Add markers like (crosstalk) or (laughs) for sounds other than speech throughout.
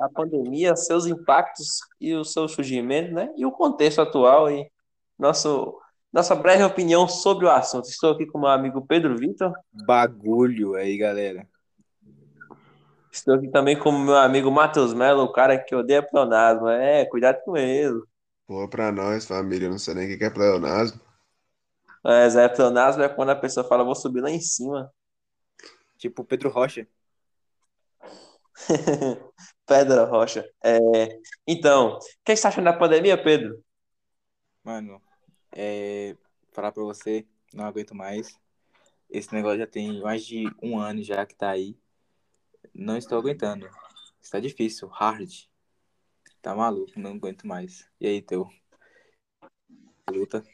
a pandemia, seus impactos e o seu surgimento, né? E o contexto atual e nosso, nossa breve opinião sobre o assunto. Estou aqui com meu amigo Pedro Vitor. Bagulho aí, galera. Estou aqui também com meu amigo Matheus Mello, o cara que odeia pleonasmo. É, cuidado com ele. Pô, pra nós, família, eu não sei nem o que é pleonasmo. É, Zé, pleonasmo é quando a pessoa fala, vou subir lá em cima. Tipo Pedro Rocha. (laughs) Pedro Rocha. É, então, o que você tá achando da pandemia, Pedro? Mano, é, falar pra você, não aguento mais. Esse negócio já tem mais de um ano já que tá aí. Não estou aguentando. Está difícil, hard. Tá maluco, não aguento mais. E aí, teu? Luta.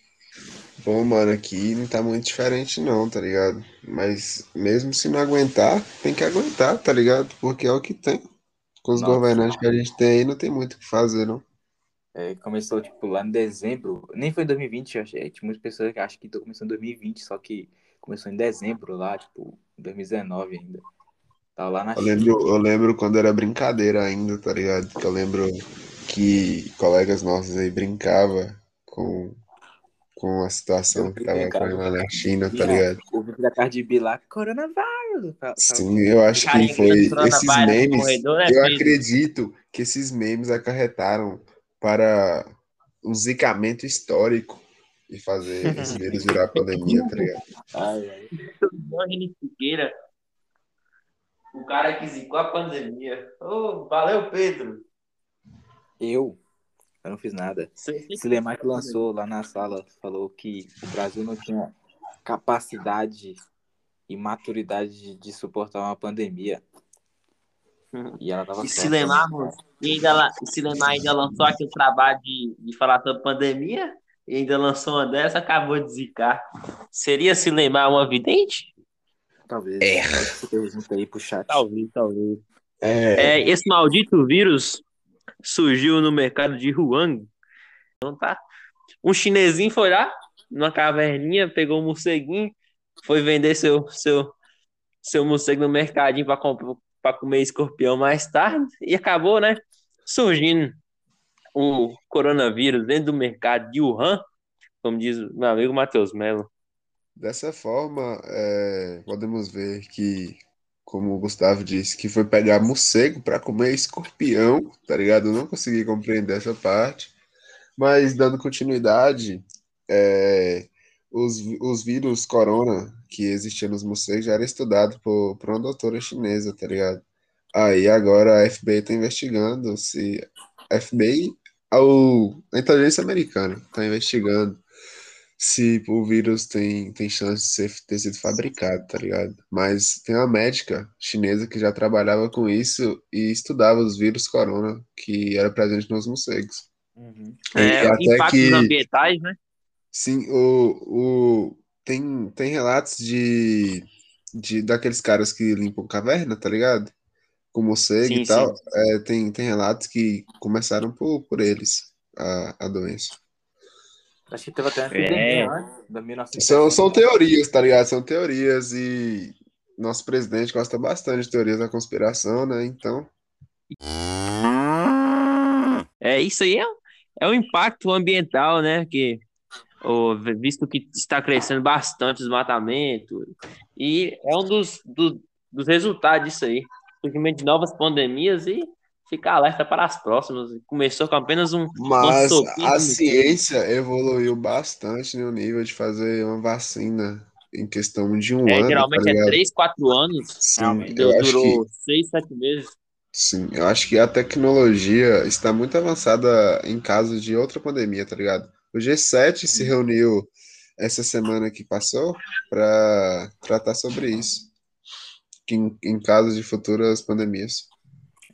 Bom, mano, aqui não tá muito diferente não, tá ligado? Mas mesmo se não aguentar, tem que aguentar, tá ligado? Porque é o que tem. Com os Nossa. governantes que a gente tem aí, não tem muito o que fazer, não. É, começou, tipo, lá em dezembro. Nem foi em 2020, eu achei. Tinha muitas pessoas que acham que começou em 2020, só que começou em dezembro lá, tipo, 2019 ainda. Tava lá na Eu China. lembro, eu lembro quando era brincadeira ainda, tá ligado? Que eu lembro que colegas nossos aí brincavam com, com a situação que tava ocorrendo lá na China, tá ligado? O vídeo da Cardi B lá, coronavírus. Sim, eu acho que foi esses memes. né, Eu acredito que esses memes acarretaram para um zicamento histórico e fazer (laughs) esse vírus virar pandemia, tá ligado? Ai, ai. Figueira, o cara que zicou a pandemia. Ô, valeu, Pedro. Eu? Eu não fiz nada. Silemar que lançou lá na sala, falou que o Brasil não tinha capacidade e maturidade de, de suportar uma pandemia. E ela tava E certa. Silemar, e ainda, e Silemar ainda lançou aquele trabalho de, de falar sobre pandemia, e ainda lançou uma dessa, acabou de zicar. Seria Silemar uma vidente? Talvez. É. Essa pergunta aí pro chat. Talvez, talvez. É, É, esse maldito vírus surgiu no mercado de Huang. Então tá. Um chinesinho foi lá, numa caverninha, pegou um morceguinho, foi vender seu, seu, seu morcego no mercadinho para comer escorpião mais tarde e acabou, né? Surgindo o coronavírus dentro do mercado de Wuhan, como diz o meu amigo Matheus Mello. dessa forma, é, podemos ver que, como o Gustavo disse, que foi pegar morcego para comer escorpião, tá ligado? Eu não consegui compreender essa parte, mas dando continuidade, é, os, os vírus corona que existiam nos morcegos já era estudado por, por uma doutora chinesa, tá ligado? Aí agora a FBI tá investigando se a FBI, ao, a inteligência americana tá investigando se o vírus tem, tem chance de ser, ter sido fabricado, tá ligado? Mas tem uma médica chinesa que já trabalhava com isso e estudava os vírus corona que era presente nos morcegos. Uhum. E É, até impactos que- ambientais, né? Sim, o, o, tem, tem relatos de, de daqueles caras que limpam caverna, tá ligado? Com morcego Sim, e tal. É, tem, tem relatos que começaram por, por eles, a, a doença. Acho que teve até uma É. epidemia antes, da 1960. São, são teorias, tá ligado? São teorias e nosso presidente gosta bastante de teorias da conspiração, né? Então, É, isso aí é, é um impacto ambiental, né? Que, o, visto que está crescendo bastante o desmatamento, e é um dos, do- dos resultados disso aí. Surgimento de novas pandemias e ficar alerta para as próximas. Começou com apenas um. mas sopinha a de ciência evoluiu bastante no nível de fazer uma vacina em questão de um É, ano, tá geralmente é ligado? 3, 4 anos. Sim, acho que durou 6, 7 meses. Sim, eu acho que a tecnologia está muito avançada em caso de outra pandemia, tá ligado? O G7 se reuniu essa semana que passou para tratar sobre isso, em, em caso de futuras pandemias.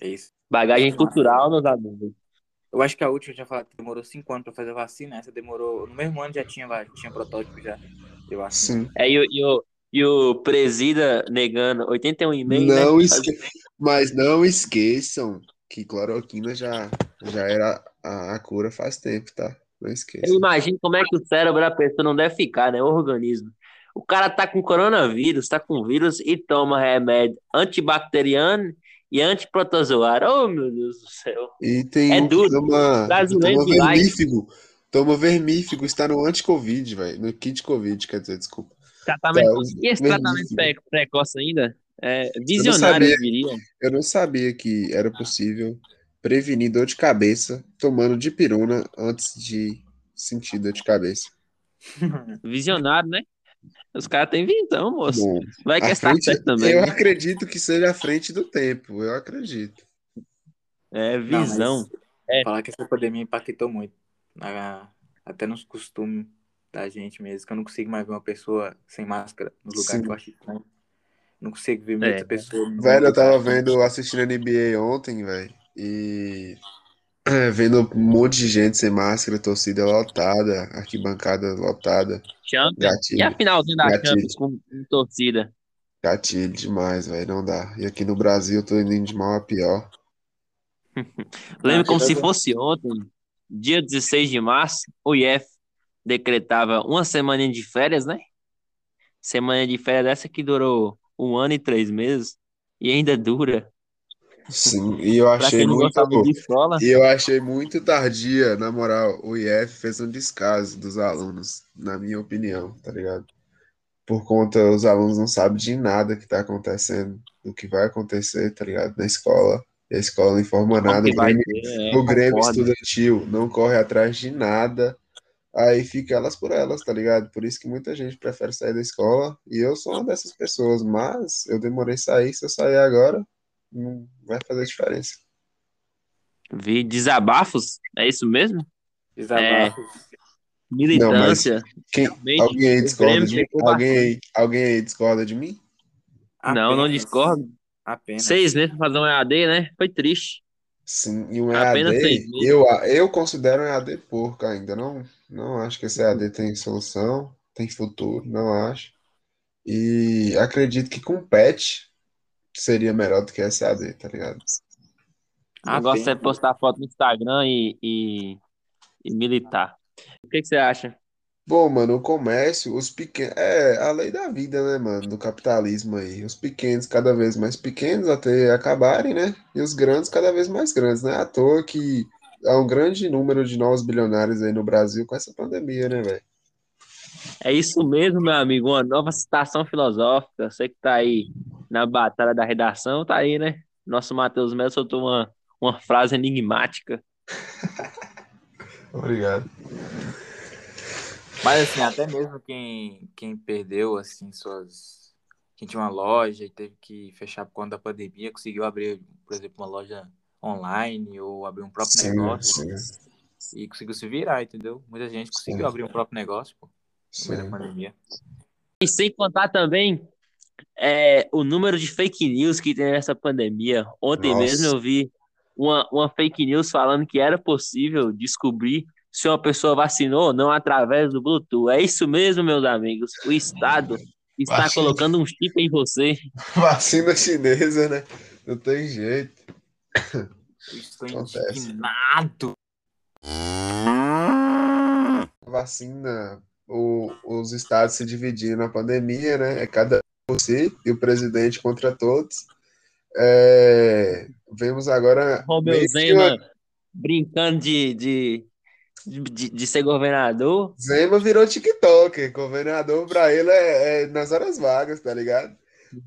É isso. Bagagem cultural, meus amigos. Eu acho que a última eu tinha falado que demorou cinco anos pra fazer a vacina. Essa demorou. No mesmo ano já tinha, tinha protótipo já de vacina. Sim. É, e, o- e, o, e o presida negando 81,5, né? Não esque... Mas não esqueçam que cloroquina já, já era a, a cura faz tempo, tá? Não Eu esqueçam. imagino como é que o cérebro da pessoa não deve ficar, né? O organismo. O cara tá com coronavírus, tá com vírus e toma remédio antibacteriano e antiprotozoário. Oh, meu Deus do céu. E tem É um duro. toma, Brasileiro toma vermífugo. Toma vermífugo, está no anti-Covid, velho. No kit Covid, quer dizer, desculpa. Tratamento. Tá, e esse vermífugo. tratamento pre- precoce ainda? É Eu visionário, sabia. eu diria. Eu não sabia que era possível prevenir dor de cabeça tomando dipirona antes de sentir dor de cabeça. (laughs) Visionário, né? Os caras têm visão, moço. Bom, Vai que está frente- certo também. eu né? acredito que seja à frente do tempo, eu acredito. É Não, visão. É. Falar que essa pandemia impactou muito. na- até nos costumes da gente mesmo. Que eu não consigo mais ver uma pessoa sem máscara no lugar Sim. que eu acho estranho. Não consigo ver É. muita pessoa. no Velho, eu tava vendo, assistindo NBA ontem, velho, e é, (clears throat) vendo um monte de gente sem máscara, torcida lotada, arquibancada lotada, Champions. E a gatilho, finalzinha da Gatilho. Champions com, com torcida? gatilho demais, velho, não dá. E aqui no Brasil eu tô indo de mal a pior. (laughs) Lembro como se legal. fosse ontem, dia 16 de março, o IF decretava uma semana de férias, né? Semana de férias dessa que durou um ano e três meses e ainda dura. Sim, e eu achei muito, e eu achei muito tardia, na moral, o IF fez um descaso dos alunos, na minha opinião, tá ligado? Por conta, os alunos não sabem de nada que tá acontecendo, do que vai acontecer, tá ligado? Na escola. E a escola não informa nada, que o Grêmio, ter, é, o Grêmio estudantil não corre atrás de nada, aí fica elas por elas, tá ligado? Por isso que muita gente prefere sair da escola, e eu sou uma dessas pessoas, mas eu demorei a sair, se eu sair agora, não vai fazer diferença. Vi desabafos, é isso mesmo? Desabafos. Militância. Quem, Realmente, alguém aí discorda de mim? Alguém aí, alguém aí discorda de mim? Não, não Apenas- discordo. Apenas. Seis meses pra fazer um EAD, né? Foi triste. Sim, e um Apenas EAD, eu, eu considero um EAD porco ainda. Não, não acho que esse EAD tem solução, tem futuro, não acho. E acredito que com patch seria melhor do que EAD, tá ligado? O negócio é Apenas. postar foto no Instagram e, e, e militar. O que, que você acha? Bom, mano, o comércio, os pequenos. É a lei da vida, né, mano? Do capitalismo aí. Os pequenos cada vez mais pequenos até acabarem, né? E os grandes cada vez mais grandes, né? À toa que há um grande número de novos bilionários aí no Brasil com essa pandemia, né, velho? É isso mesmo, meu amigo. Uma nova citação filosófica. Você que tá aí na batalha da redação, tá aí, né? Nosso Matheus Melo soltou uma, uma frase enigmática. (laughs) Obrigado. Mas assim, até mesmo quem, quem perdeu, assim, suas. Quem tinha uma loja e teve que fechar por conta da pandemia, conseguiu abrir, por exemplo, uma loja online ou abrir um próprio Sim, negócio sim, e conseguiu se virar, entendeu? Muita gente conseguiu Sim. abrir um próprio negócio, pô, sim. da pandemia. E sem contar também é, o número de fake news que tem nessa pandemia. Ontem Nossa. mesmo eu vi uma, uma fake news falando que era possível descobrir se uma pessoa vacinou ou não através do Bluetooth. É isso mesmo, meus amigos. O Estado está Vacina. colocando um chip em você. Vacina chinesa, né? Não tem jeito. Eu estou Acontece. indignado. Vacina, o- os estados se dividiram na pandemia, né? É cada por si e o presidente contra todos. É, vemos agora Romeu Zema uma- brincando de, de, de, de ser governador. Zema virou TikTok. Governador pra ele é, é nas horas vagas, tá ligado?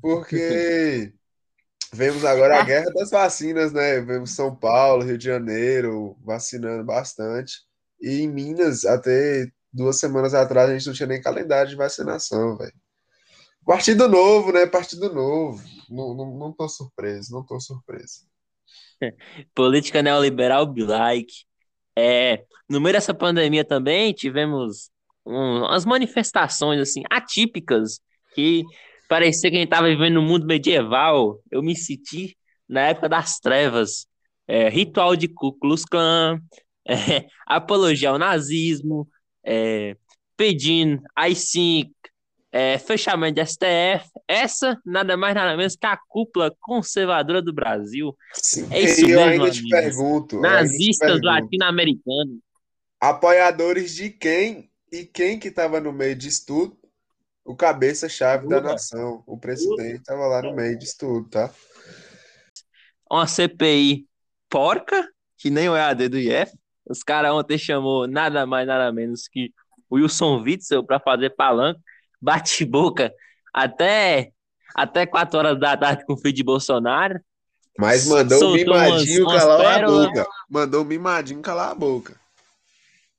Porque (laughs) vemos agora a guerra das vacinas, né? Vemos São Paulo, Rio de Janeiro vacinando bastante. E em Minas, até duas semanas atrás, a gente não tinha nem calendário de vacinação, velho. Partido novo, né? Partido novo. Não, não, não tô surpreso, não tô surpreso. (laughs) Política neoliberal be like. É, no meio dessa pandemia também tivemos um- umas manifestações assim atípicas que parecia que a gente estava vivendo no mundo medieval. Eu me senti na época das trevas. É, ritual de Ku Klux Klan, (laughs) é, apologia ao nazismo, é, pedindo AI-5, é, fechamento de STF. Essa nada mais nada menos que a cúpula conservadora do Brasil. Sim. É isso e eu mesmo, ainda te amigos. pergunto, eu ainda te Nazistas pergunto, latino-americanos. apoiadores de quem e quem que estava no meio disso tudo? O cabeça-chave da nação, o presidente estava lá no meio disso tudo, tá? uma CPI porca, que nem o EAD do IF. Os caras ontem chamou nada mais, nada menos que o Wilson Witzel para fazer palanca, bate boca até, até 4 horas da tarde com o filho de Bolsonaro. Mas mandou o Soltou mimadinho umas- umas calar a boca. Mandou o mimadinho calar a boca.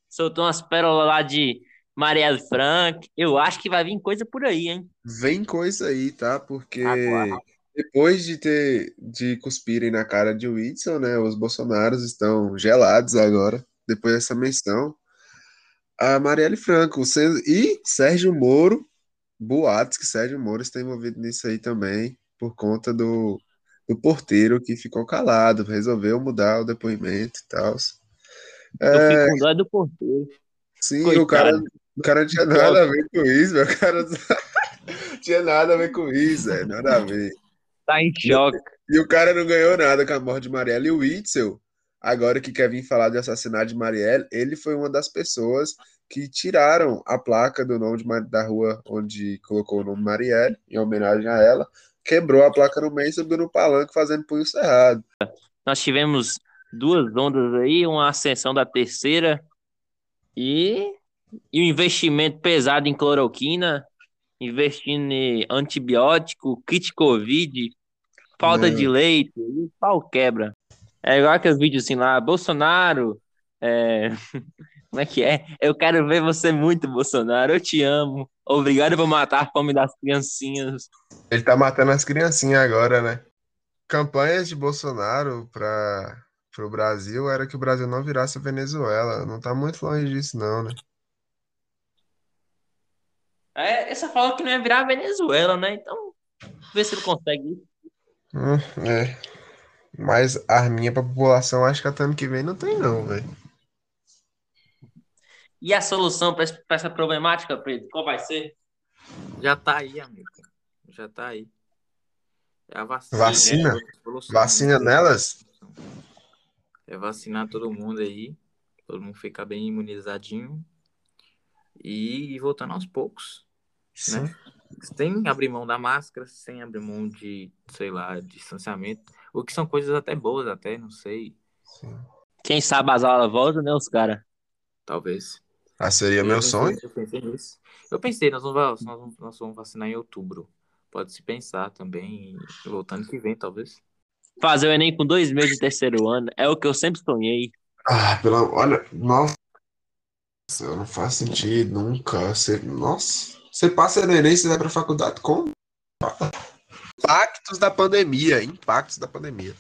Soltou umas pérolas lá de Marielle Frank. Eu acho que vai vir coisa por aí, hein? Vem coisa aí, tá? Porque Aguarde. depois de ter de cuspirem na cara de Whitson, né? Os Bolsonaros estão gelados agora, depois dessa menção. A Marielle Franco e Sérgio Moro, boatos que Sérgio Moro está envolvido nisso aí também, por conta do, do porteiro que ficou calado, resolveu mudar o depoimento e tal. Eu É, fico com dó do porteiro. Sim, Coitado. o cara, o cara não (laughs) tinha nada a ver com isso, meu. O cara não tinha nada a ver com isso, é, nada a ver. Tá em choque. E o cara não ganhou nada com a morte de Marielle. E o Witzel, agora que quer vir falar de assassinato de Marielle, ele foi uma das pessoas que tiraram a placa do nome de da rua onde colocou o nome Marielle, em homenagem a ela, quebrou a placa no meio e subiu no palanque fazendo punho cerrado. Nós tivemos duas ondas aí, uma ascensão da terceira e, e um investimento pesado em cloroquina, investindo em antibiótico, kit Covid, falta de leite, e o pau quebra. É igual aqueles vídeos assim lá, Bolsonaro, é, (laughs) como é que é? Eu quero ver você muito, Bolsonaro, eu te amo. Obrigado por matar a fome das criancinhas. Ele tá matando as criancinhas agora, né? Campanhas de Bolsonaro para o Brasil era que o Brasil não virasse a Venezuela. Não tá muito longe disso, não, né? É, essa fala que não é virar a Venezuela, né? Então, vê se ele consegue. Hum, é. Mas arminha pra população, acho que até ano que vem não tem, não, velho. E a solução para essa problemática, Pedro, qual vai ser? Já tá aí, amigo. Já tá aí. É a vacina. Vacina? é outra solução. Vacina nelas? É vacinar todo mundo aí. Todo mundo ficar bem imunizadinho. E ir voltando aos poucos. Sim. Sem abrir mão da máscara, sem abrir mão de, sei lá, distanciamento. O que são coisas até boas, até, não sei. sim. Quem sabe as aulas voltam, né, os caras? Talvez. Ah, seria Eu meu pensei- sonho? Eu pensei nisso. Eu pensei, nós vamos, va- nós vamos, nós vamos vacinar em outubro. Pode se pensar também, voltando que vem, talvez. Fazer o Enem com dois meses de terceiro ano é o que eu sempre sonhei. Ah, pela. Olha, nossa. Não faz sentido, nunca. Você, nossa. Você passa no Enem, você vai para a faculdade com impactos da pandemia, impactos da pandemia.